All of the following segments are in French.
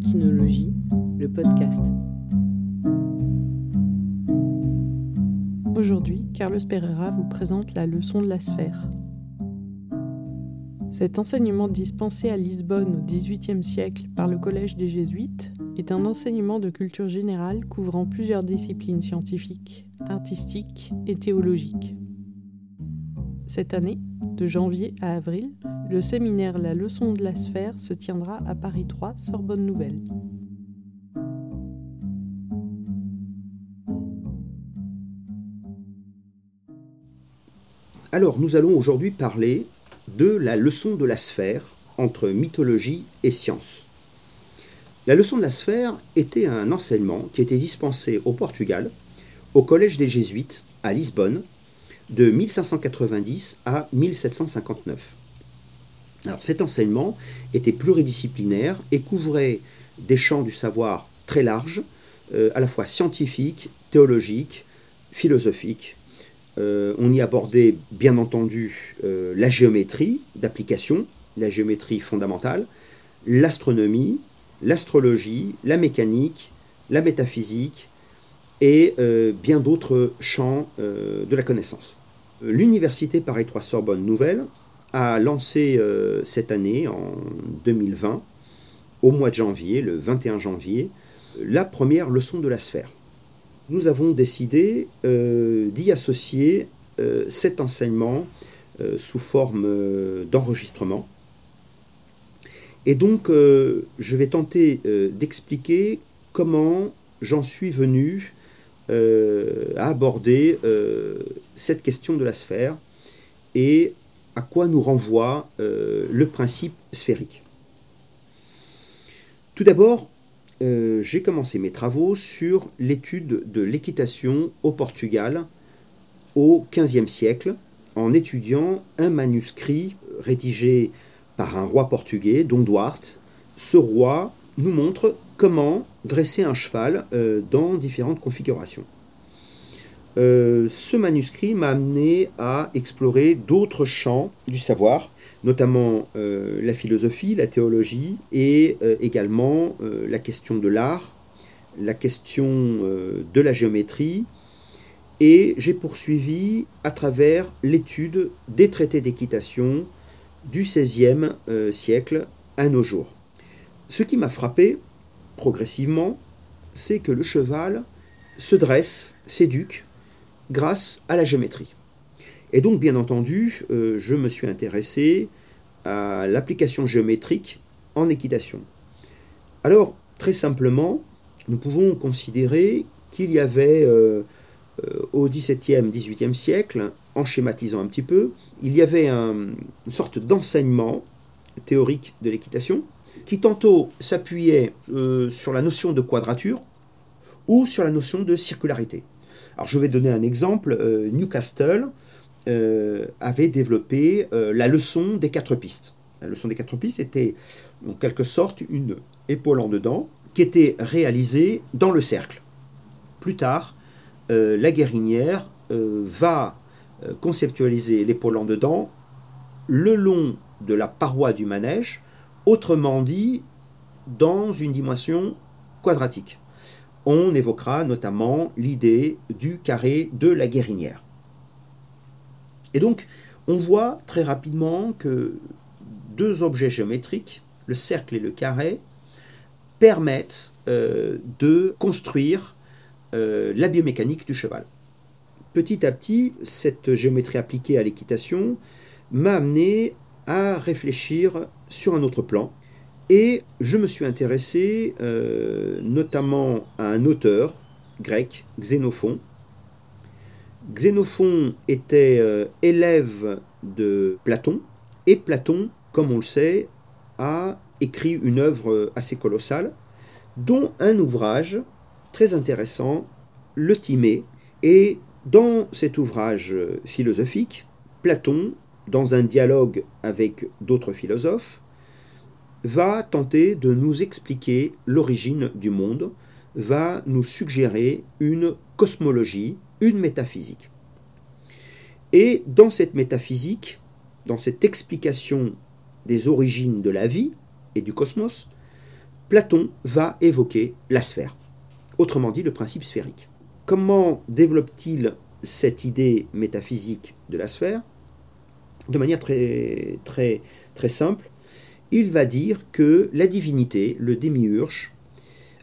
Le podcast. Aujourd'hui, Carlos Pereira vous présente la leçon de la sphère. Cet enseignement dispensé à Lisbonne au XVIIIe siècle par le Collège des Jésuites est un enseignement de culture générale couvrant plusieurs disciplines scientifiques, artistiques et théologiques. Cette année, de janvier à avril, le séminaire La leçon de la sphère se tiendra à Paris 3, Sorbonne Nouvelle. Alors, nous allons aujourd'hui parler de la leçon de la sphère entre mythologie et science. La leçon de la sphère était un enseignement qui était dispensé au Portugal, au Collège des Jésuites, à Lisbonne, de 1590 à 1759. Alors cet enseignement était pluridisciplinaire et couvrait des champs du savoir très larges, euh, à la fois scientifiques, théologiques, philosophiques. Euh, on y abordait bien entendu euh, la géométrie d'application, la géométrie fondamentale, l'astronomie, l'astrologie, la mécanique, la métaphysique et bien d'autres champs de la connaissance. L'université Paris 3 Sorbonne Nouvelle a lancé euh, cette année, en 2020, au mois de janvier, le 21 janvier, la première leçon de la sphère. Nous avons décidé euh, d'y associer euh, cet enseignement sous forme d'enregistrement. Et donc, je vais tenter d'expliquer comment j'en suis venu à aborder cette question de la sphère et à quoi nous renvoie euh, le principe sphérique. Tout d'abord, euh, j'ai commencé mes travaux sur l'étude de l'équitation au Portugal au XVe siècle, en étudiant un manuscrit rédigé par un roi portugais, Dom Duarte. Ce roi nous montre comment dresser un cheval euh, dans différentes configurations. Euh, ce manuscrit m'a amené à explorer d'autres champs du savoir, notamment euh, la philosophie, la théologie et euh, également la question de l'art, la question de la géométrie. Et j'ai poursuivi à travers l'étude des traités d'équitation du XVIe siècle à nos jours. Ce qui m'a frappé progressivement, c'est que le cheval se dresse, s'éduque, grâce à la géométrie. Et donc, bien entendu, euh, je me suis intéressé à l'application géométrique en équitation. Alors, très simplement, nous pouvons considérer qu'il y avait euh, euh, au XVIIe, XVIIIe siècle, en schématisant un petit peu, il y avait une sorte d'enseignement théorique de l'équitation qui tantôt s'appuyait sur la notion de quadrature ou sur la notion de circularité. Alors je vais donner un exemple. Euh, Newcastle euh, avait développé euh, la leçon des quatre pistes. La leçon des quatre pistes était en quelque sorte une épaule en dedans qui était réalisée dans le cercle. Plus tard, la guérinière va conceptualiser l'épaule en dedans le long de la paroi du manège, autrement dit dans une dimension quadratique on évoquera notamment l'idée du carré de la guérinière. Et donc, on voit très rapidement que deux objets géométriques, le cercle et le carré, permettent euh, de construire euh, la biomécanique du cheval. Petit à petit, cette géométrie appliquée à l'équitation m'a amené à réfléchir sur un autre plan, et je me suis intéressé euh, notamment à un auteur grec, Xénophon. Xénophon était euh, élève de Platon, et Platon, comme on le sait, a écrit une œuvre assez colossale, dont un ouvrage très intéressant, le Timée. Et dans cet ouvrage philosophique, Platon, dans un dialogue avec d'autres philosophes, va tenter de nous expliquer l'origine du monde, va nous suggérer une cosmologie, une métaphysique. Et dans cette métaphysique, dans cette explication des origines de la vie et du cosmos, Platon va évoquer la sphère, autrement dit le principe sphérique. Comment développe-t-il cette idée métaphysique de la sphère? De manière très, très, très simple, il va dire que la divinité, le démiurge,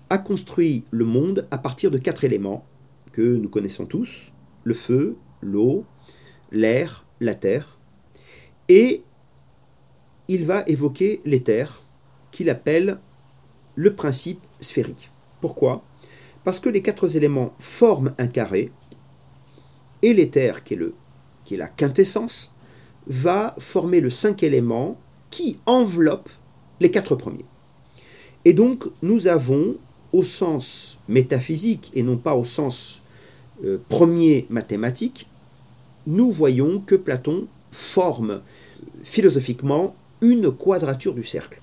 a construit le monde à partir de quatre éléments que nous connaissons tous, le feu, l'eau, l'air, la terre, et il va évoquer l'éther, qu'il appelle le principe sphérique. Pourquoi? Parce que les quatre éléments forment un carré, et l'éther, qui, est qui est la quintessence, va former le cinq élément qui enveloppe les quatre premiers. Et donc, nous avons, au sens métaphysique et non pas au sens euh, premier mathématique, nous voyons que Platon forme philosophiquement une quadrature du cercle.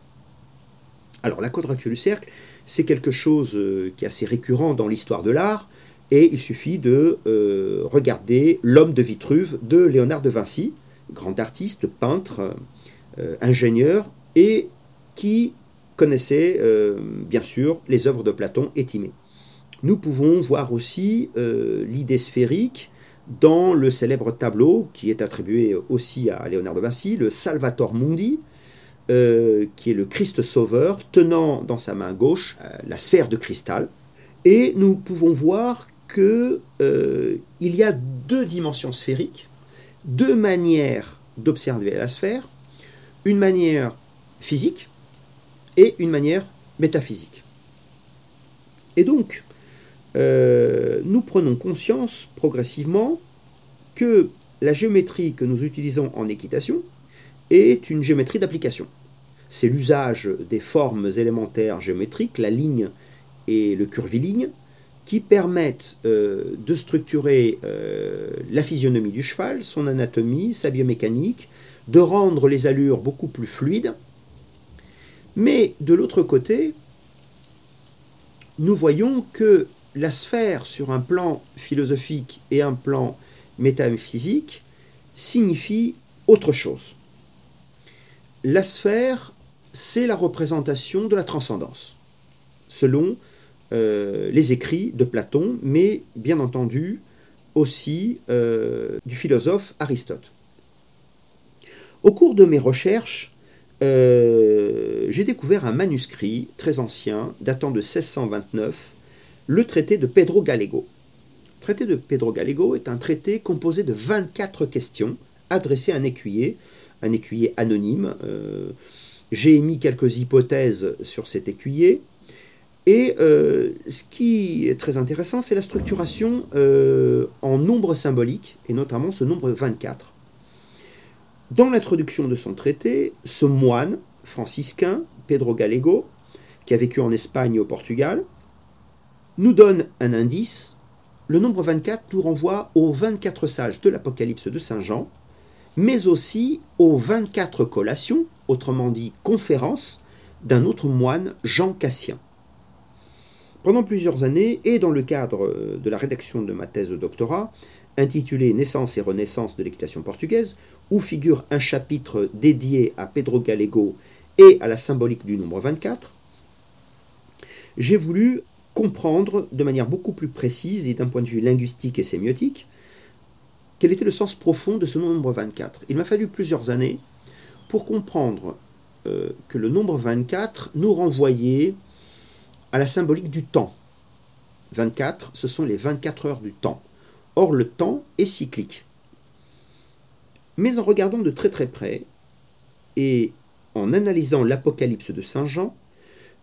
Alors la quadrature du cercle, c'est quelque chose euh, qui est assez récurrent dans l'histoire de l'art, et il suffit de euh, regarder L'homme de Vitruve de Léonard de Vinci, grand artiste, peintre, euh, ingénieur, et qui connaissait bien sûr les œuvres de Platon et Timée. Nous pouvons voir aussi l'idée sphérique dans le célèbre tableau qui est attribué aussi à Léonard de Vinci, le Salvator Mundi, euh, qui est le Christ Sauveur, tenant dans sa main gauche euh, la sphère de cristal. Et nous pouvons voir euh, y a deux dimensions sphériques, deux manières d'observer la sphère, une manière physique et une manière métaphysique. Et donc, nous prenons conscience progressivement que la géométrie que nous utilisons en équitation est une géométrie d'application. C'est l'usage des formes élémentaires géométriques, la ligne et le curviligne, qui permettent euh, de structurer euh, la physionomie du cheval, son anatomie, sa biomécanique, de rendre les allures beaucoup plus fluides. Mais de l'autre côté, nous voyons que la sphère sur un plan philosophique et un plan métaphysique signifie autre chose. La sphère, c'est la représentation de la transcendance, selon euh, les écrits de Platon, mais bien entendu aussi euh, du philosophe Aristote. Au cours de mes recherches, euh, j'ai découvert un manuscrit très ancien, datant de 1629, le traité de Pedro Gallego. Le traité de Pedro Gallego est un traité composé de 24 questions adressées à un écuyer un écuyer anonyme. Euh, j'ai émis quelques hypothèses sur cet écuyer. Et euh, ce qui est très intéressant, c'est la structuration en nombre symbolique, et notamment ce nombre 24. Dans l'introduction de son traité, ce moine franciscain, Pedro Gallego, qui a vécu en Espagne et au Portugal, nous donne un indice. Le nombre 24 nous renvoie aux 24 sages de l'Apocalypse de Saint Jean, mais aussi aux 24 collations, autrement dit conférences, d'un autre moine, Jean Cassien. Pendant plusieurs années, et dans le cadre de la rédaction de ma thèse de doctorat, intitulée Naissance et Renaissance de l'équitation portugaise, où figure un chapitre dédié à Pedro Gallego et à la symbolique du nombre 24, j'ai voulu comprendre de manière beaucoup plus précise et d'un point de vue linguistique et sémiotique quel était le sens profond de ce nombre 24 Il m'a fallu plusieurs années pour comprendre euh, que le nombre 24 nous renvoyait à la symbolique du temps. 24, ce sont les 24 heures du temps. Or, le temps est cyclique. Mais en regardant de très très près et en analysant l'Apocalypse de Saint Jean,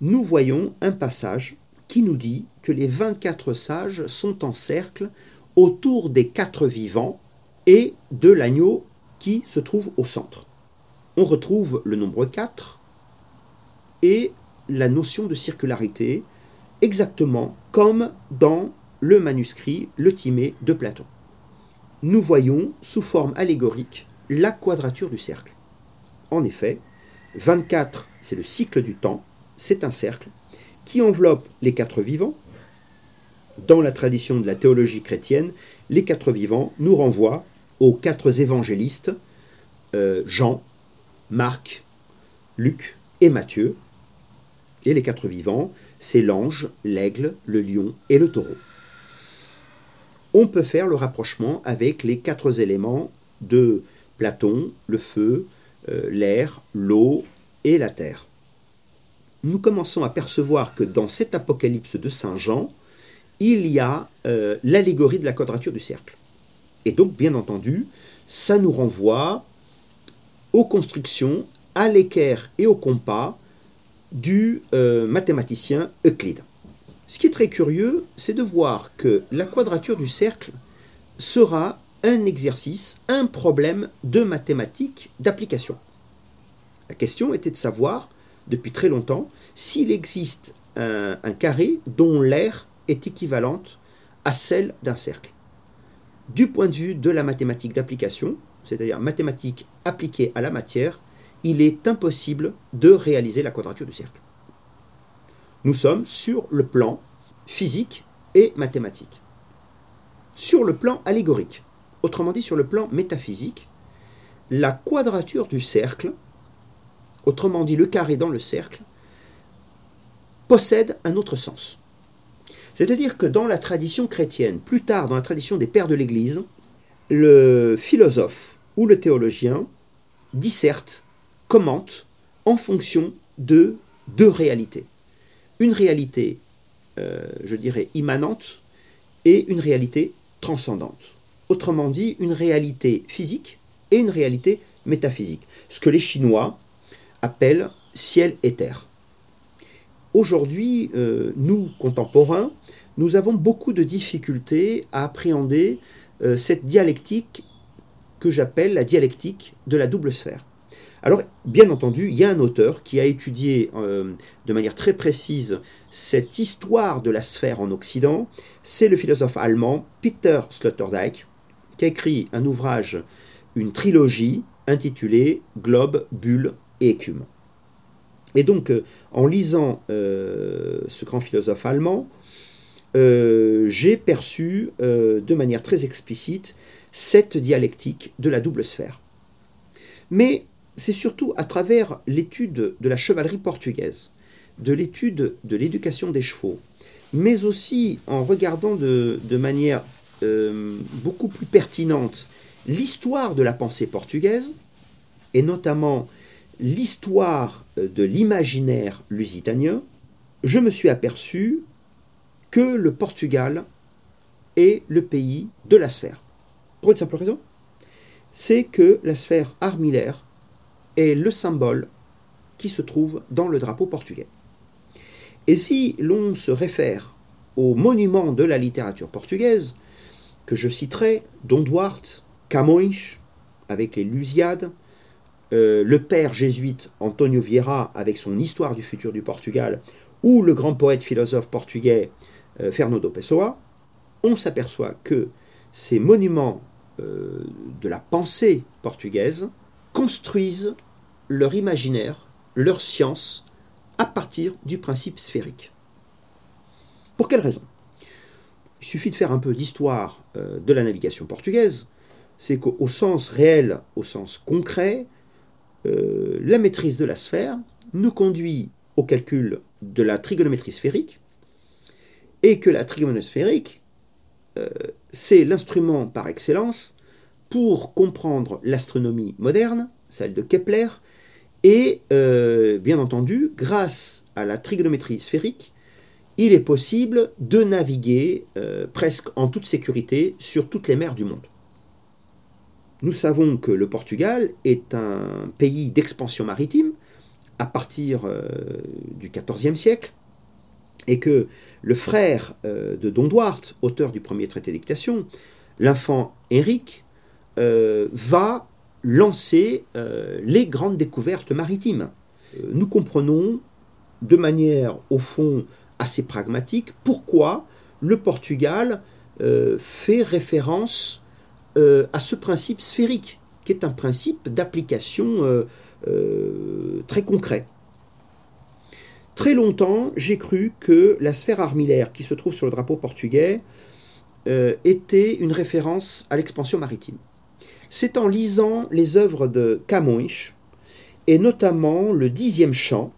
nous voyons un passage qui nous dit que les 24 sages sont en cercle autour des quatre vivants et de l'agneau qui se trouve au centre. On retrouve le nombre 4 et la notion de circularité exactement comme dans le manuscrit Le Timée de Platon. Nous voyons sous forme allégorique la quadrature du cercle. En effet, 24, c'est le cycle du temps, c'est un cercle qui enveloppe les quatre vivants. Dans la tradition de la théologie chrétienne, les quatre vivants nous renvoient aux quatre évangélistes, euh, Jean, Marc, Luc et Matthieu, Et les quatre vivants, c'est l'ange, l'aigle, le lion et le taureau. On peut faire le rapprochement avec les quatre éléments de Platon, le feu, euh, l'air, l'eau et la terre. Nous commençons à percevoir que dans cet apocalypse de Saint Jean, il y a euh, l'allégorie de la quadrature du cercle. Et donc, bien entendu, ça nous renvoie aux constructions, à l'équerre et au compas du euh, mathématicien Euclide. Ce qui est très curieux, c'est de voir que la quadrature du cercle sera un exercice, un problème de mathématiques d'application. La question était de savoir, depuis très longtemps, s'il existe un, carré dont l'aire est équivalente à celle d'un cercle. Du point de vue de la mathématique d'application, c'est-à-dire mathématiques appliquées à la matière, il est impossible de réaliser la quadrature du cercle. Nous sommes sur le plan physique et mathématique. Sur le plan allégorique, autrement dit sur le plan métaphysique, la quadrature du cercle, autrement dit le carré dans le cercle, possède un autre sens. C'est-à-dire que dans la tradition chrétienne, plus tard dans la tradition des pères de l'Église, le philosophe ou le théologien disserte, commente en fonction de deux réalités. Une réalité, euh, je dirais, immanente et une réalité transcendante. Autrement dit, une réalité physique et une réalité métaphysique. Ce que les Chinois appellent ciel et terre. Aujourd'hui, euh, nous, contemporains, nous avons beaucoup de difficultés à appréhender euh, cette dialectique que j'appelle la dialectique de la double sphère. Alors, bien entendu, il y a un auteur qui a étudié euh, de manière très précise cette histoire de la sphère en Occident. C'est le philosophe allemand Peter Sloterdijk, qui a écrit un ouvrage, une trilogie intitulée Globe, Bulle et Écume. Et donc, euh, en lisant ce grand philosophe allemand, euh, j'ai perçu euh, de manière très explicite cette dialectique de la double sphère. Mais c'est surtout à travers l'étude de la chevalerie portugaise, de l'étude de l'éducation des chevaux, mais aussi en regardant de, manière euh, beaucoup plus pertinente l'histoire de la pensée portugaise, et notamment l'histoire de l'imaginaire lusitanien, je me suis aperçu que le Portugal est le pays de la sphère. Pour une simple raison, c'est que la sphère armillaire est le symbole qui se trouve dans le drapeau portugais. Et si l'on se réfère aux monuments de la littérature portugaise, que je citerai, Dom Duarte, Camões, avec les Lusiades, euh, le père jésuite Antonio Vieira avec son Histoire du futur du Portugal, ou le grand poète philosophe portugais euh, Fernando Pessoa, on s'aperçoit que ces monuments euh, de la pensée portugaise construisent leur imaginaire, leur science, à partir du principe sphérique. Pour quelle raison? Il suffit de faire un peu d'histoire euh, de la navigation portugaise, c'est qu'au sens réel, au sens concret, la maîtrise de la sphère nous conduit au calcul de la trigonométrie sphérique, et que la trigonosphérique, euh, c'est l'instrument par excellence pour comprendre l'astronomie moderne, celle de Kepler, et euh, bien entendu, grâce à la trigonométrie sphérique, il est possible de naviguer euh, presque en toute sécurité sur toutes les mers du monde. Nous savons que le Portugal est un pays d'expansion maritime à partir du XIVe siècle, et que le frère euh, de Don Duarte, auteur du premier traité d'équitation, l'enfant Henrique, euh, va lancer euh, les grandes découvertes maritimes. Nous comprenons de manière, au fond, assez pragmatique pourquoi le Portugal fait référence à ce principe sphérique, qui est un principe d'application très concret. Très longtemps, j'ai cru que la sphère armillaire qui se trouve sur le drapeau portugais euh, était une référence à l'expansion maritime. C'est en lisant les œuvres de Camões, et notamment le dixième chant,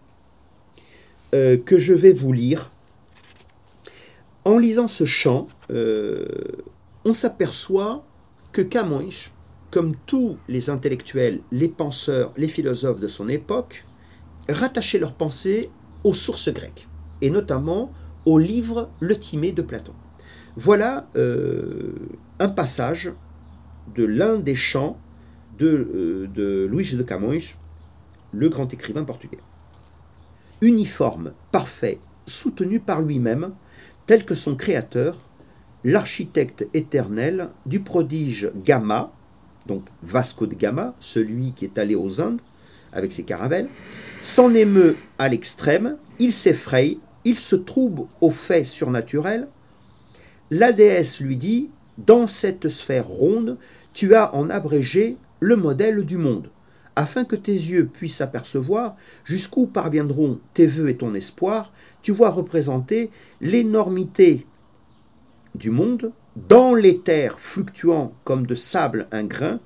euh, que je vais vous lire. En lisant ce chant, euh, on s'aperçoit que Camões, comme tous les intellectuels, les penseurs, les philosophes de son époque, rattachaient leur pensée aux sources grecques, et notamment au livre Le Timée de Platon. Voilà euh, un passage de l'un des chants de, euh, de Luis de Camões, le grand écrivain portugais. Uniforme, parfait, soutenu par lui-même, tel que son créateur, l'architecte éternel du prodige Gama, donc Vasco de Gama, celui qui est allé aux Indes avec ses caravelles, s'en émeut à l'extrême, il s'effraie, il se trouble aux faits surnaturels. La déesse lui dit Dans cette sphère ronde, tu as en abrégé le modèle du monde, afin que tes yeux puissent apercevoir jusqu'où parviendront tes voeux et ton espoir, tu vois représenter l'énormité du monde dans l'éther fluctuant comme de sable un grain,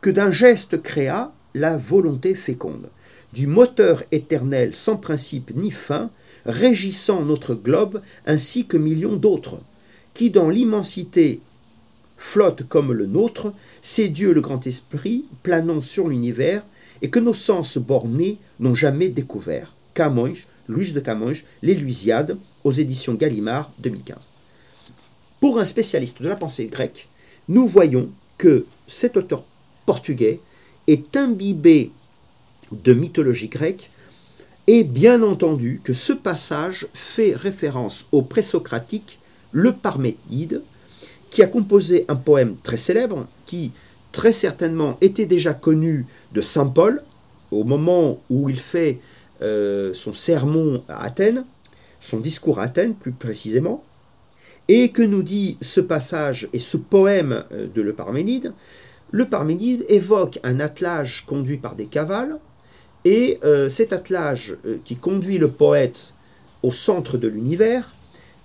que d'un geste créa la volonté féconde, du moteur éternel sans principe ni fin, régissant notre globe ainsi que millions d'autres, qui dans l'immensité flotte comme le nôtre, c'est Dieu le grand esprit planant sur l'univers et que nos sens bornés n'ont jamais découvert. Camões, Louis de Camões, L'Élusiade, aux éditions Gallimard 2015. Pour un spécialiste de la pensée grecque, nous voyons que cet auteur portugais est imbibé de mythologie grecque et bien entendu que ce passage fait référence au présocratique le Parménide, qui a composé un poème très célèbre qui très certainement était déjà connu de Saint Paul au moment où il fait euh, son sermon à Athènes, son discours à Athènes plus précisément, et que nous dit ce passage et ce poème euh, de le Parménide. Le Parménide évoque un attelage conduit par des cavales, et euh, cet attelage qui conduit le poète au centre de l'univers,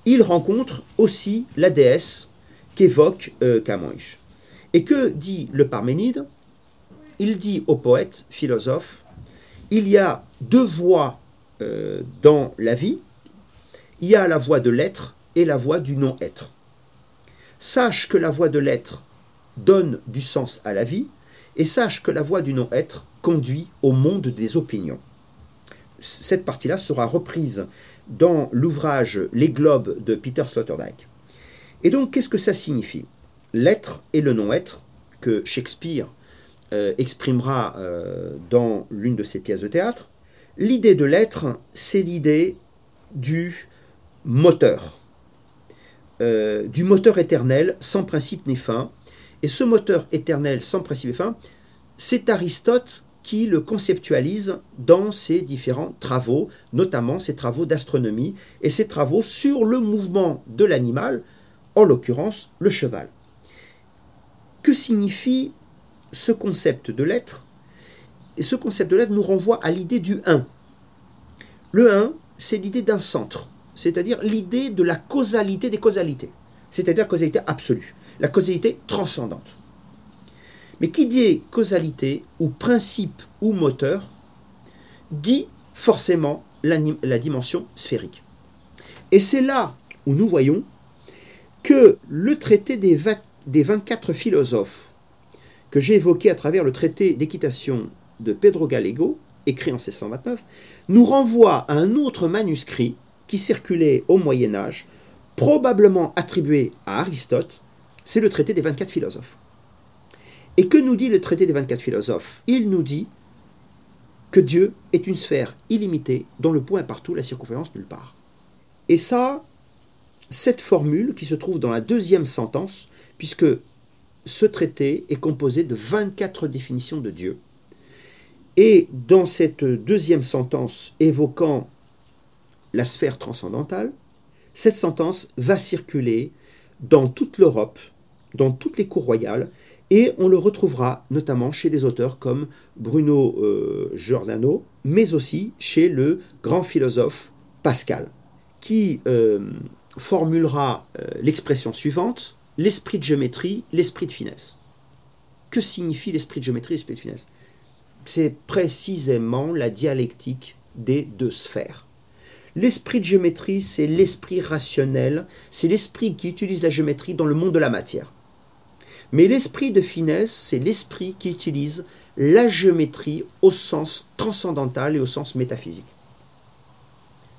il rencontre aussi la déesse qu'évoque euh. Et que dit le Parménide? Il dit au poète, philosophe, il y a deux voies euh, dans la vie. Il y a la voie de l'être et la voie du non-être. Sache que la voie de l'être donne du sens à la vie, et sache que la voie du non-être conduit au monde des opinions. Cette partie-là sera reprise dans l'ouvrage Les Globes de Peter Sloterdijk. Et donc, qu'est-ce que ça signifie? L'être et le non-être, que Shakespeare euh, exprimera euh, dans l'une de ses pièces de théâtre. L'idée de l'être, c'est l'idée du moteur, euh, du moteur éternel sans principe ni fin. Et ce moteur éternel sans principe ni fin, c'est Aristote qui le conceptualise dans ses différents travaux, notamment ses travaux d'astronomie et ses travaux sur le mouvement de l'animal, en l'occurrence le cheval. Que signifie ce concept de l'être Et ce concept de l'être nous renvoie à l'idée du 1. Le 1, c'est l'idée d'un centre, c'est-à-dire l'idée de la causalité des causalités, c'est-à-dire causalité absolue, la causalité transcendante. Mais qui dit causalité ou principe ou moteur dit forcément la dimension sphérique. Et c'est là où nous voyons que le traité des, 24 philosophes que j'ai évoqué à travers le traité d'équitation de Pedro Gallego, écrit en 1629, nous renvoie à un autre manuscrit qui circulait au Moyen Âge, probablement attribué à Aristote, c'est le traité des 24 philosophes. Et que nous dit le traité des 24 philosophes? Il nous dit que Dieu est une sphère illimitée dont le point est partout, la circonférence nulle part. Et ça, cette formule qui se trouve dans la deuxième sentence, puisque ce traité est composé de 24 définitions de Dieu. Et dans cette deuxième sentence évoquant la sphère transcendantale, cette sentence va circuler dans toute l'Europe, dans toutes les cours royales, et on le retrouvera notamment chez des auteurs comme Bruno euh, Giordano, mais aussi chez le grand philosophe Pascal, qui euh, formulera euh, l'expression suivante l'esprit de géométrie, l'esprit de finesse. Que signifie l'esprit de géométrie, l'esprit de finesse? C'est précisément la dialectique des deux sphères. L'esprit de géométrie, c'est l'esprit rationnel, c'est l'esprit qui utilise la géométrie dans le monde de la matière. Mais l'esprit de finesse, c'est l'esprit qui utilise la géométrie au sens transcendantal et au sens métaphysique.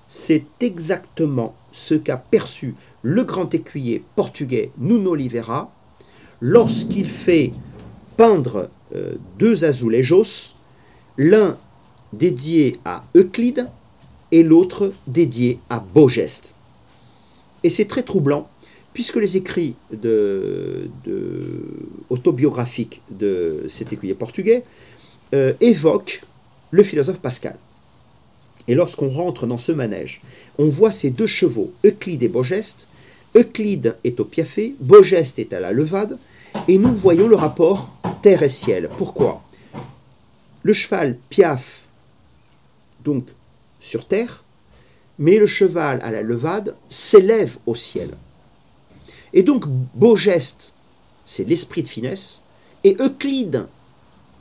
C'est exactement ce qu'a perçu le grand écuyer portugais Nuno Oliveira lorsqu'il fait peindre euh, deux azulejos, l'un dédié à Euclide et l'autre dédié à Beaugeste. Et c'est très troublant, puisque les écrits autobiographiques de cet écuyer portugais euh, évoquent le philosophe Pascal. Et lorsqu'on rentre dans ce manège, on voit ces deux chevaux, Euclide et Beaugeste. Euclide est au piafé, Beaugeste est à la levade, et nous voyons le rapport terre et ciel. Pourquoi? Le cheval piaffe donc sur terre, mais le cheval à la levade s'élève au ciel. Et donc beau geste, c'est l'esprit de finesse, et Euclide,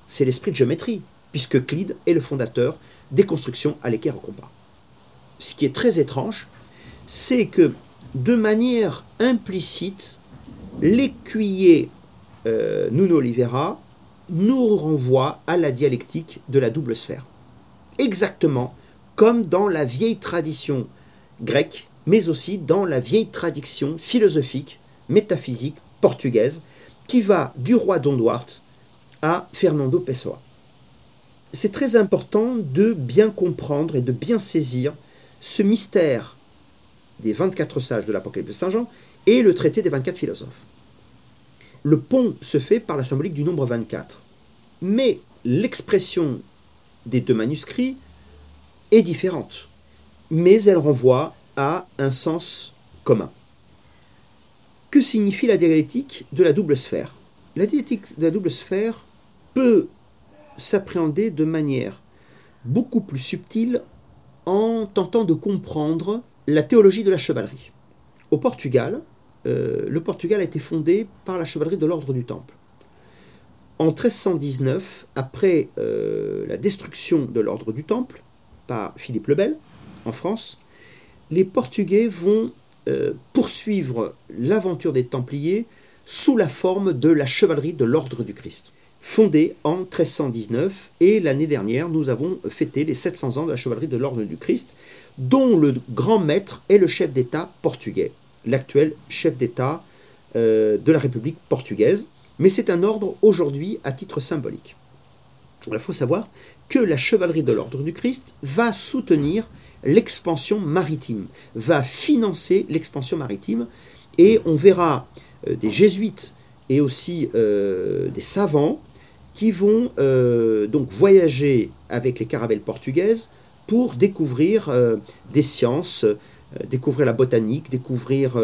c'est l'esprit de géométrie, puisque Euclide est le fondateur des constructions à l'équerre au compas. Ce qui est très étrange, c'est que de manière implicite, l'écuyer euh, Nuno Oliveira nous renvoie à la dialectique de la double sphère. Exactement comme dans la vieille tradition grecque, mais aussi dans la vieille tradition philosophique, métaphysique portugaise, qui va du roi Don Duarte à Fernando Pessoa. C'est très important de bien comprendre et de bien saisir ce mystère des 24 sages de l'Apocalypse de Saint Jean et le traité des 24 philosophes. Le pont se fait par la symbolique du nombre 24, mais l'expression des deux manuscrits est différente, mais elle renvoie à un sens commun. Que signifie la dialectique de la double sphère? La dialectique de la double sphère peut s'appréhender de manière beaucoup plus subtile en tentant de comprendre la théologie de la chevalerie. Au Portugal, euh, le Portugal a été fondé par la chevalerie de l'ordre du Temple. En 1319, après euh, la destruction de l'ordre du Temple, par Philippe le Bel en France, les Portugais vont euh, poursuivre l'aventure des Templiers sous la forme de la chevalerie de l'Ordre du Christ, fondée en 1319, et l'année dernière, nous avons fêté les 700 ans de la chevalerie de l'Ordre du Christ, dont le grand maître est le chef d'État portugais, l'actuel chef d'État euh, de la République portugaise, mais c'est un ordre aujourd'hui à titre symbolique. Il faut savoir que la chevalerie de l'ordre du Christ va soutenir l'expansion maritime, va financer l'expansion maritime, et on verra euh, des jésuites et aussi euh, des savants qui vont euh, donc voyager avec les caravelles portugaises pour découvrir des sciences, découvrir la botanique, découvrir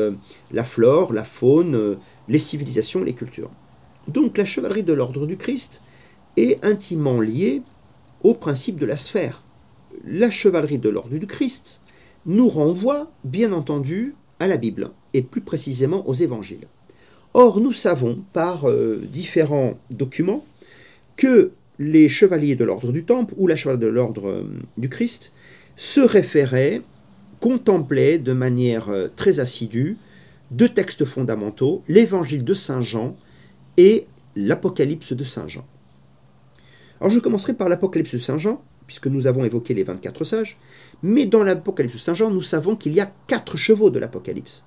la flore, la faune, les civilisations, les cultures. Donc la chevalerie de l'ordre du Christ est intimement liée au principe de la sphère. La chevalerie de l'ordre du Christ nous renvoie, bien entendu, à la Bible, et plus précisément aux évangiles. Or, nous savons par euh, différents documents que les chevaliers de l'ordre du Temple ou la chevalerie de l'ordre euh, du Christ se référaient, contemplaient de manière euh, très assidue deux textes fondamentaux, l'évangile de Saint Jean et l'Apocalypse de Saint Jean. Alors je commencerai par l'Apocalypse de Saint Jean, puisque nous avons évoqué les 24 sages, mais dans l'Apocalypse de Saint Jean, nous savons qu'il y a quatre chevaux de l'Apocalypse.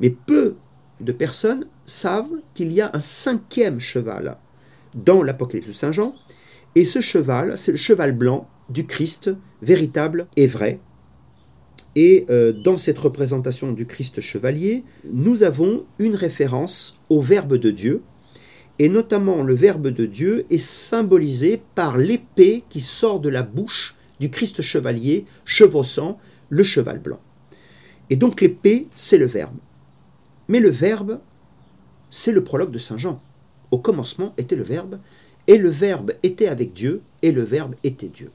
Mais peu de personnes savent qu'il y a un cinquième cheval dans l'Apocalypse de Saint Jean, et ce cheval, c'est le cheval blanc du Christ véritable et vrai. Et euh, dans cette représentation du Christ chevalier, nous avons une référence au Verbe de Dieu, et notamment le Verbe de Dieu est symbolisé par l'épée qui sort de la bouche du Christ chevalier chevauchant le cheval blanc. Et donc l'épée, c'est le Verbe. Mais le Verbe, c'est le prologue de Saint Jean. Au commencement était le Verbe, et le Verbe était avec Dieu, et le Verbe était Dieu.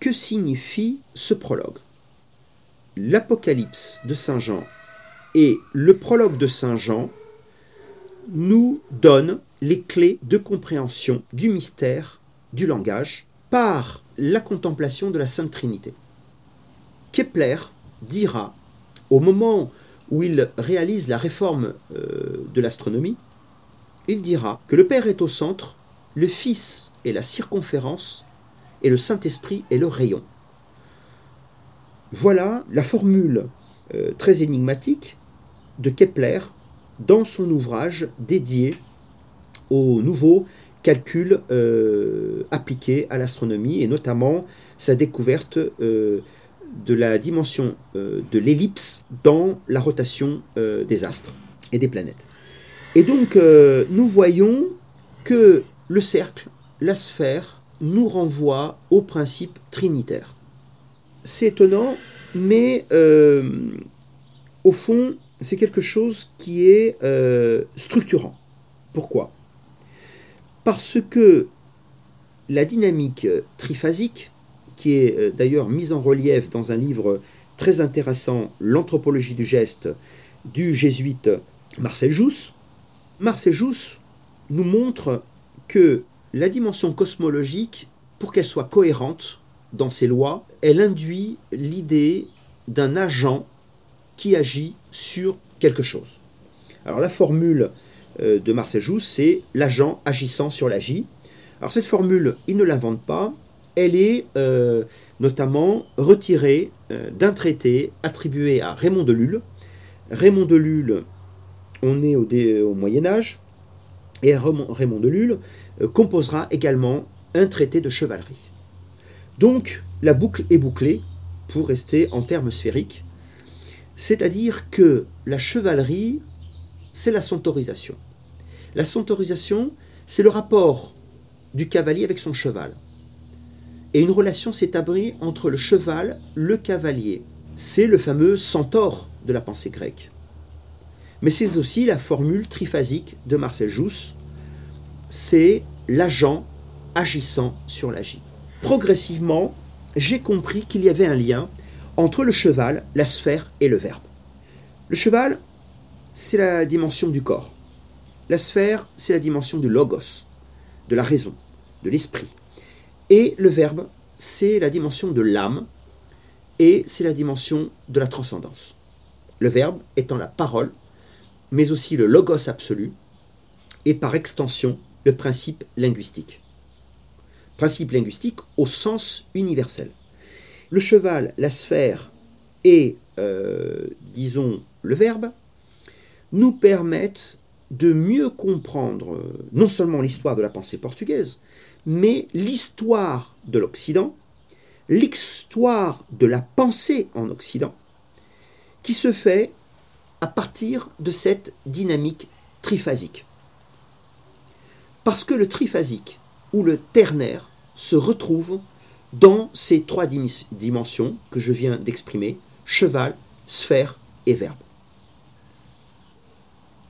Que signifie ce prologue? L'Apocalypse de Saint Jean et le prologue de Saint Jean nous donne les clés de compréhension du mystère du langage par la contemplation de la Sainte Trinité. Kepler dira, au moment où il réalise la réforme euh, de l'astronomie, il dira que le Père est au centre, le Fils est la circonférence et le Saint-Esprit est le rayon. Voilà la formule euh, très énigmatique de Kepler dans son ouvrage dédié au nouveau calcul euh, appliqué à l'astronomie et notamment sa découverte euh, de la dimension de l'ellipse dans la rotation des astres et des planètes. Et donc nous voyons que le cercle, la sphère, nous renvoie au principe trinitaire. C'est étonnant, mais euh, au fond, c'est quelque chose qui est euh, structurant. Pourquoi? Parce que la dynamique triphasique, qui est euh, d'ailleurs mise en relief dans un livre très intéressant, L'anthropologie du geste, du jésuite Marcel Jousse, Marcel Jousse nous montre que la dimension cosmologique, pour qu'elle soit cohérente dans ses lois, elle induit l'idée d'un agent qui agit sur quelque chose. Alors la formule euh, de Marcel Jousse, c'est l'agent agissant sur l'agi. Alors cette formule, il ne l'invente pas, elle est euh, notamment retirée euh, d'un traité attribué à Raymond de Lul. Raymond de Lul, on est au, au Moyen Âge, et Raymond de Lul composera également un traité de chevalerie. Donc la boucle est bouclée, pour rester en termes sphériques, c'est-à-dire que la chevalerie, c'est la centaurisation. La centaurisation, c'est le rapport du cavalier avec son cheval. Et une relation s'établit entre le cheval, le cavalier. C'est le fameux centaure de la pensée grecque. Mais c'est aussi la formule triphasique de Marcel Jousse. C'est l'agent agissant sur l'agit. Progressivement, j'ai compris qu'il y avait un lien entre le cheval, la sphère et le verbe. Le cheval, c'est la dimension du corps. La sphère, c'est la dimension du logos, de la raison, de l'esprit. Et le verbe, c'est la dimension de l'âme et c'est la dimension de la transcendance. Le verbe étant la parole, mais aussi le logos absolu et par extension le principe linguistique. Principe linguistique au sens universel. Le cheval, la sphère et, euh, disons, le verbe nous permettent de mieux comprendre euh, non seulement l'histoire de la pensée portugaise, mais l'histoire de l'Occident, l'histoire de la pensée en Occident, qui se fait à partir de cette dynamique triphasique. Parce que le triphasique ou le ternaire se retrouve dans ces trois dimensions que je viens d'exprimer, cheval, sphère et verbe.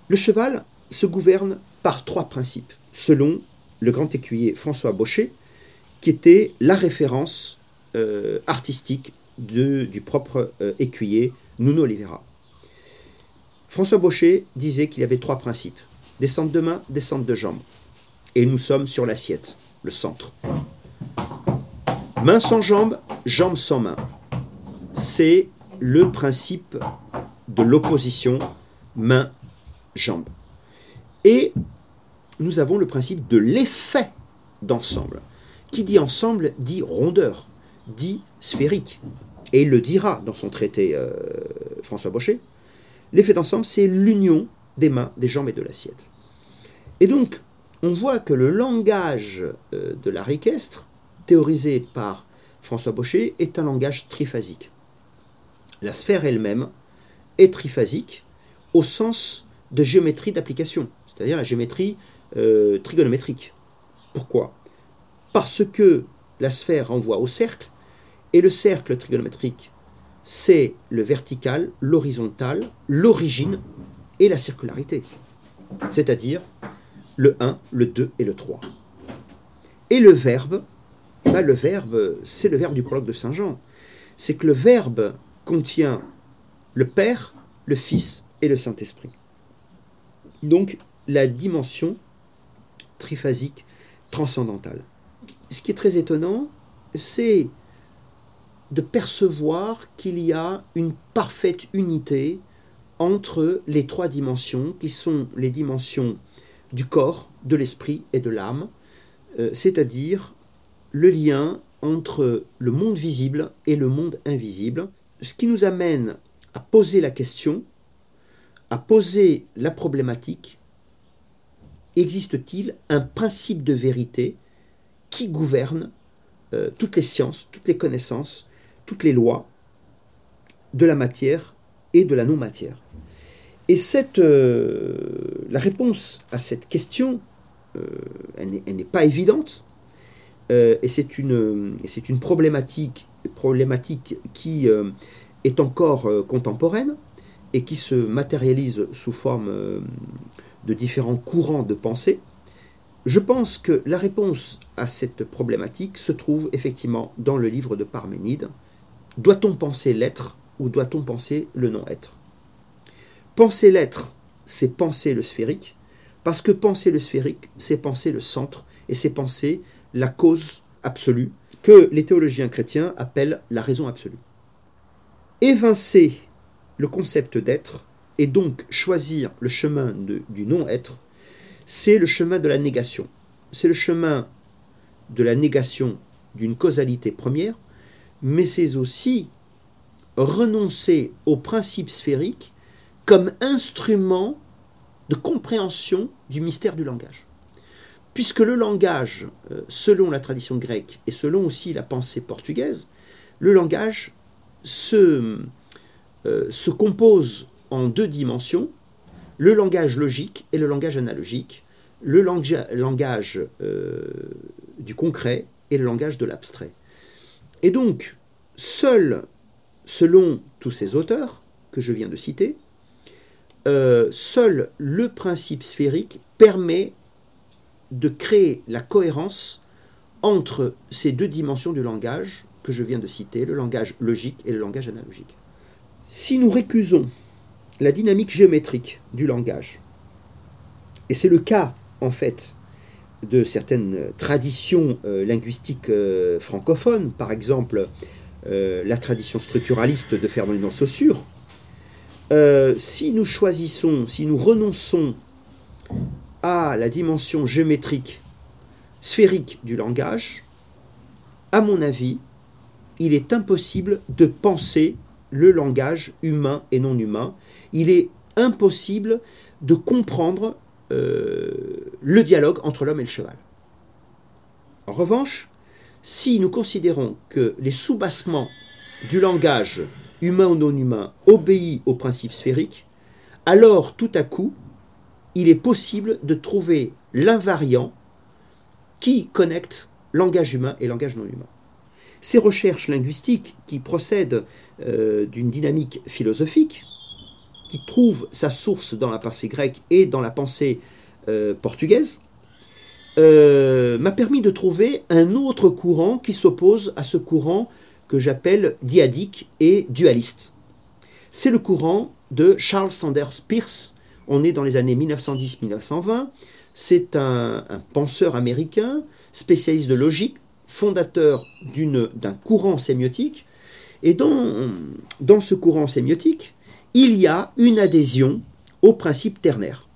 Le cheval se gouverne par trois principes, selon le grand écuyer François Baucher, qui était la référence euh, artistique du propre euh, écuyer Nuno Oliveira. François Baucher disait qu'il avait trois principes descente de main, descente de jambes. Et nous sommes sur l'assiette, le centre. Main sans jambe, jambe sans main. C'est le principe de l'opposition main-jambe. Et nous avons le principe de l'effet d'ensemble. Qui dit ensemble dit rondeur, dit sphérique. Et il le dira dans son traité euh, François Baucher. L'effet d'ensemble, c'est l'union des mains, des jambes et de l'assiette. Et donc, on voit que le langage euh, de l'art équestre théorisé par François Baucher, est un langage triphasique. La sphère elle-même est triphasique au sens de géométrie d'application, c'est-à-dire la géométrie euh, trigonométrique. Pourquoi? Parce que la sphère renvoie au cercle, et le cercle trigonométrique, c'est le vertical, l'horizontal, l'origine et la circularité, c'est-à-dire le 1, le 2 et le 3. Et le verbe, le verbe, c'est le verbe du prologue de Saint Jean. C'est que le verbe contient le Père, le Fils et le Saint-Esprit. Donc la dimension triphasique transcendantale. Ce qui est très étonnant, c'est de percevoir qu'il y a une parfaite unité entre les trois dimensions qui sont les dimensions du corps, de l'esprit et de l'âme, euh, c'est-à-dire le lien entre le monde visible et le monde invisible, ce qui nous amène à poser la question, à poser la problématique, existe-t-il un principe de vérité qui gouverne euh, toutes les sciences, toutes les connaissances, toutes les lois de la matière et de la non-matière Et cette, euh, la réponse à cette question, euh, elle n'est pas évidente, et c'est une, problématique qui est encore contemporaine et qui se matérialise sous forme de différents courants de pensée, je pense que la réponse à cette problématique se trouve effectivement dans le livre de Parménide. Doit-on penser l'être ou doit-on penser le non-être? Penser l'être, c'est penser le sphérique, parce que penser le sphérique, c'est penser le centre, et c'est penser la cause absolue, que les théologiens chrétiens appellent la raison absolue. Évincer le concept d'être, et donc choisir le chemin du non-être, c'est le chemin de la négation. C'est le chemin de la négation d'une causalité première, mais c'est aussi renoncer au principe sphérique comme instrument de compréhension du mystère du langage. Puisque le langage, euh, selon la tradition grecque et selon aussi la pensée portugaise, le langage se, euh, se compose en deux dimensions, le langage logique et le langage analogique, le langage euh, du concret et le langage de l'abstrait. Et donc, seul, selon tous ces auteurs que je viens de citer, euh, seul le principe sphérique permet de créer la cohérence entre ces deux dimensions du langage que je viens de citer, le langage logique et le langage analogique. Si nous récusons la dynamique géométrique du langage. Et c'est le cas, en fait, de certaines traditions euh, linguistiques euh, francophones, par exemple euh, la tradition structuraliste de Ferdinand Saussure. si nous choisissons, si nous renonçons à la dimension géométrique sphérique du langage, à mon avis, il est impossible de penser le langage humain et non humain. Il est impossible de comprendre euh, le dialogue entre l'homme et le cheval. En revanche, si nous considérons que les soubassements du langage humain ou non humain obéissent au principe sphérique, alors tout à coup, il est possible de trouver l'invariant qui connecte langage humain et langage non humain. Ces recherches linguistiques qui procèdent euh, d'une dynamique philosophique, qui trouve sa source dans la pensée grecque et dans la pensée euh, portugaise, euh, m'a permis de trouver un autre courant qui s'oppose à ce courant que j'appelle diadique et dualiste. C'est le courant de Charles Sanders Peirce. On est dans les années 1910-1920. C'est un, penseur américain, spécialiste de logique, fondateur d'un courant sémiotique. Et dans, dans ce courant sémiotique, il y a une adhésion au principe ternaire.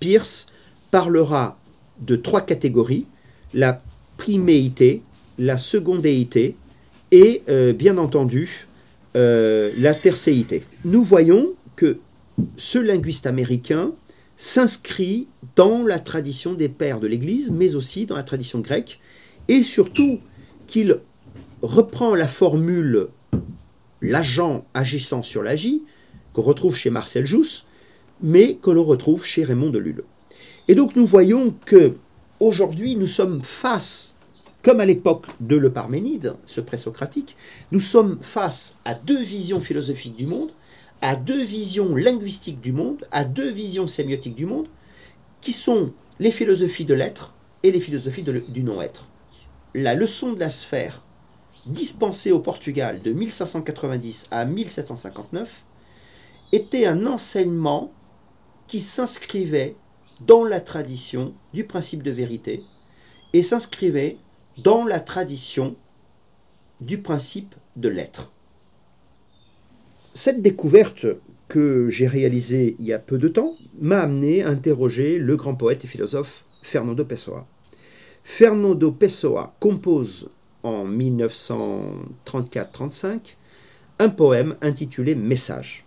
Peirce parlera de trois catégories, la priméité, la secondéité et euh, bien entendu euh, la tercéité. Nous voyons que ce linguiste américain s'inscrit dans la tradition des pères de l'Église, mais aussi dans la tradition grecque, et surtout qu'il reprend la formule l'agent agissant sur l'agi, qu'on retrouve chez Marcel Jousse, mais que l'on retrouve chez Raymond de Lille. Et donc nous voyons que aujourd'hui nous sommes face, comme à l'époque de le Parménide, ce présocratique, nous sommes face à deux visions philosophiques du monde, à deux visions linguistiques du monde, à deux visions sémiotiques du monde, qui sont les philosophies de l'être et les philosophies du non-être. La leçon de la sphère dispensée au Portugal de 1590 à 1759 était un enseignement qui s'inscrivait dans la tradition du principe de vérité et s'inscrivait dans la tradition du principe de l'être. Cette découverte que j'ai réalisée il y a peu de temps m'a amené à interroger le grand poète et philosophe Fernando Pessoa. Fernando Pessoa compose en 1934-35 un poème intitulé Message.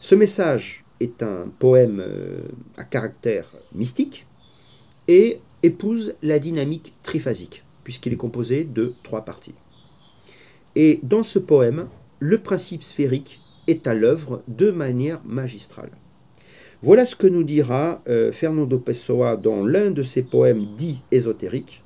Ce message est un poème euh, à caractère mystique et épouse la dynamique triphasique, puisqu'il est composé de trois parties. Et dans ce poème, le principe sphérique est à l'œuvre de manière magistrale. Voilà ce que nous dira euh, Fernando Pessoa dans l'un de ses poèmes dits ésotériques.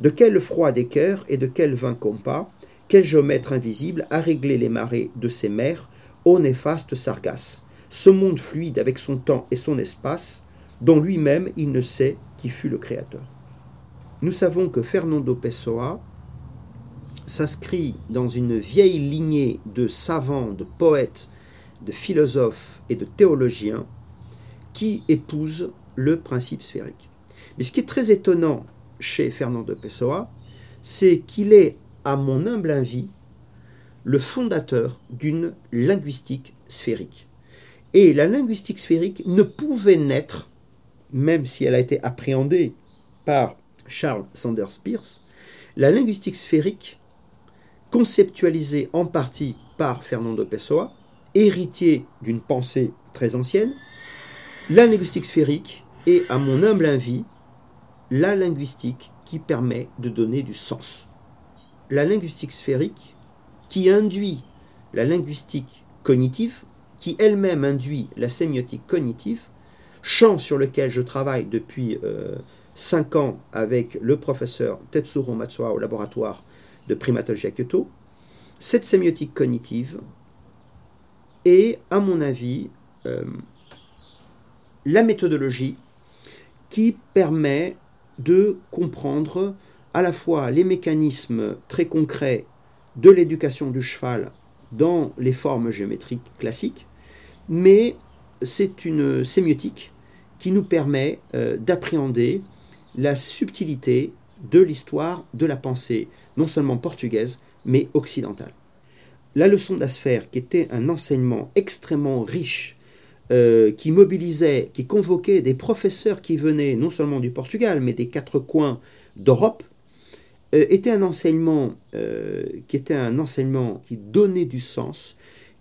De quel froid d'équerre et de quel vin compas, quel géomètre invisible a réglé les marées de ces mers, ô néfaste Sargasse, ce monde fluide avec son temps et son espace, dont lui-même il ne sait qui fut le créateur. Nous savons que Fernando Pessoa s'inscrit dans une vieille lignée de savants, de poètes, de philosophes et de théologiens qui épousent le principe sphérique. Mais ce qui est très étonnant chez Fernando Pessoa, c'est qu'il est, à mon humble avis, le fondateur d'une linguistique sphérique. Et la linguistique sphérique ne pouvait naître, même si elle a été appréhendée par Charles Sanders Peirce, la linguistique sphérique, conceptualisée en partie par Fernando Pessoa, héritier d'une pensée très ancienne, la linguistique sphérique est, à mon humble avis, la linguistique qui permet de donner du sens. La linguistique sphérique qui induit la linguistique cognitive, qui elle-même induit la sémiotique cognitive, champ sur lequel je travaille depuis euh, cinq ans avec le professeur Tetsuro Matsuo au laboratoire de primatologie à Kyoto, cette sémiotique cognitive est, à mon avis, euh, la méthodologie qui permet de comprendre à la fois les mécanismes très concrets de l'éducation du cheval dans les formes géométriques classiques, mais c'est une sémiotique qui nous permet euh, d'appréhender la subtilité de l'histoire de la pensée, non seulement portugaise, mais occidentale. La leçon d'Asfer, qui était un enseignement extrêmement riche, euh, qui mobilisait, qui convoquait des professeurs qui venaient non seulement du Portugal, mais des quatre coins d'Europe, euh, était un enseignement qui était un enseignement qui donnait du sens,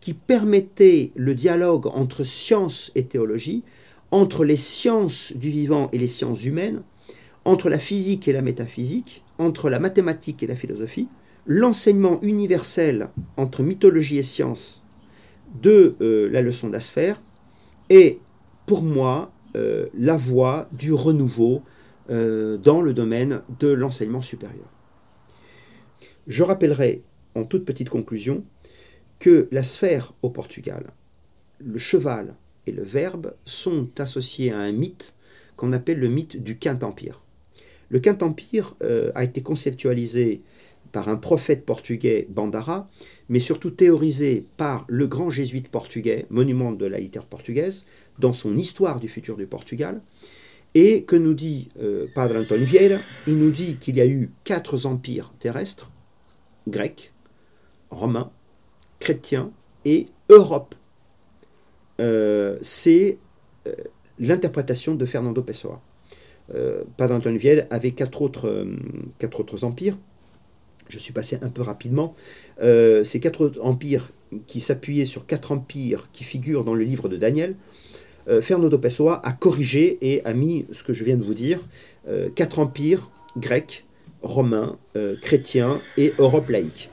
qui permettait le dialogue entre science et théologie, entre les sciences du vivant et les sciences humaines, entre la physique et la métaphysique, entre la mathématique et la philosophie, l'enseignement universel entre mythologie et science de euh, la leçon d'Asphère est pour moi la voie du renouveau dans le domaine de l'enseignement supérieur. Je rappellerai en toute petite conclusion que la sphère au Portugal, le cheval et le verbe sont associés à un mythe qu'on appelle le mythe du Quint Empire. Le Quint Empire euh, a été conceptualisé par un prophète portugais, Bandara, mais surtout théorisé par le grand jésuite portugais, monument de la littérature portugaise, dans son Histoire du futur du Portugal. Et que nous dit euh, Padre Antonio Vieira? Il nous dit qu'il y a eu quatre empires terrestres, grec, romain, chrétien et Europe. Euh, c'est euh, l'interprétation de Fernando Pessoa. Euh, Padre Antonio Viel avait quatre autres, euh, empires. Je suis passé un peu rapidement. ces quatre empires qui s'appuyaient sur quatre empires qui figurent dans le livre de Daniel, Fernando Pessoa a corrigé et a mis ce que je viens de vous dire, quatre empires grecs, romain, euh, chrétien et Europe laïque.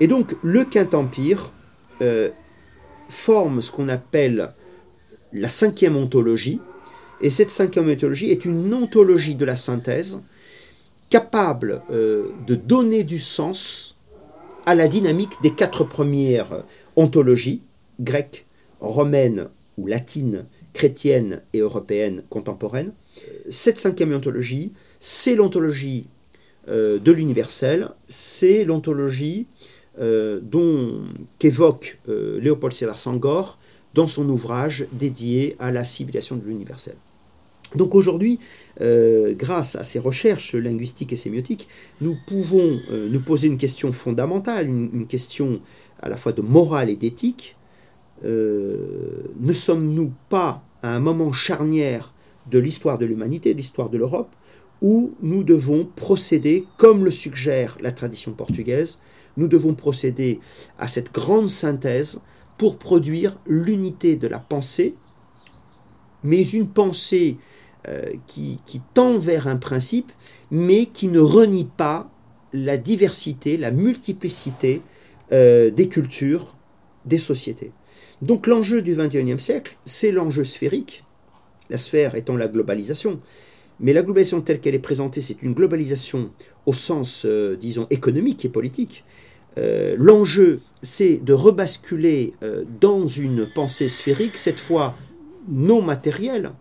Et donc le Quint Empire euh, forme ce qu'on appelle la cinquième ontologie, et cette cinquième ontologie est une ontologie de la synthèse capable euh, de donner du sens à la dynamique des quatre premières ontologies, grecques, romaines ou latines, chrétiennes et européennes contemporaines. Cette cinquième ontologie, c'est l'ontologie euh, de l'universel, c'est l'ontologie dont qu'évoque euh, Léopold Sédar Sangor dans son ouvrage dédié à la civilisation de l'universel. Donc aujourd'hui, euh, grâce à ces recherches linguistiques et sémiotiques, nous pouvons euh, nous poser une question fondamentale, une, question à la fois de morale et d'éthique. Euh, ne sommes-nous pas à un moment charnière de l'histoire de l'humanité, de l'histoire de l'Europe, où nous devons procéder, comme le suggère la tradition portugaise, nous devons procéder à cette grande synthèse pour produire l'unité de la pensée, mais une pensée euh, qui, tend vers un principe, mais qui ne renie pas la diversité, la multiplicité euh, des cultures, des sociétés. Donc l'enjeu du XXIe siècle, c'est l'enjeu sphérique, la sphère étant la globalisation. Mais la globalisation telle qu'elle est présentée, c'est une globalisation au sens, euh, disons, économique et politique. L'enjeu, c'est de rebasculer dans une pensée sphérique, cette fois non matérielle,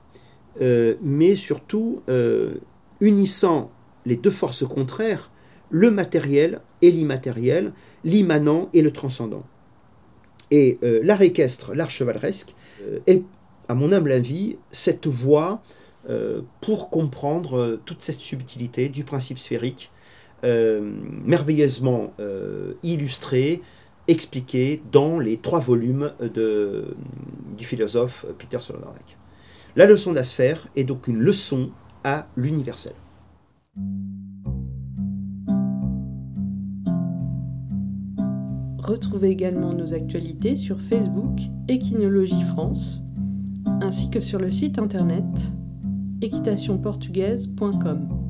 euh, mais surtout euh, unissant les deux forces contraires, le matériel et l'immatériel, l'immanent et le transcendant. Et euh, l'art équestre, l'art chevaleresque, est, à mon humble avis, cette voie pour comprendre toute cette subtilité du principe sphérique, merveilleusement illustrée, expliquée dans les trois volumes de, du philosophe Peter Solonarek. La leçon de la sphère est donc une leçon à l'universel. Retrouvez également nos actualités sur Facebook Équinologie France, ainsi que sur le site internet équitationportugaise.com.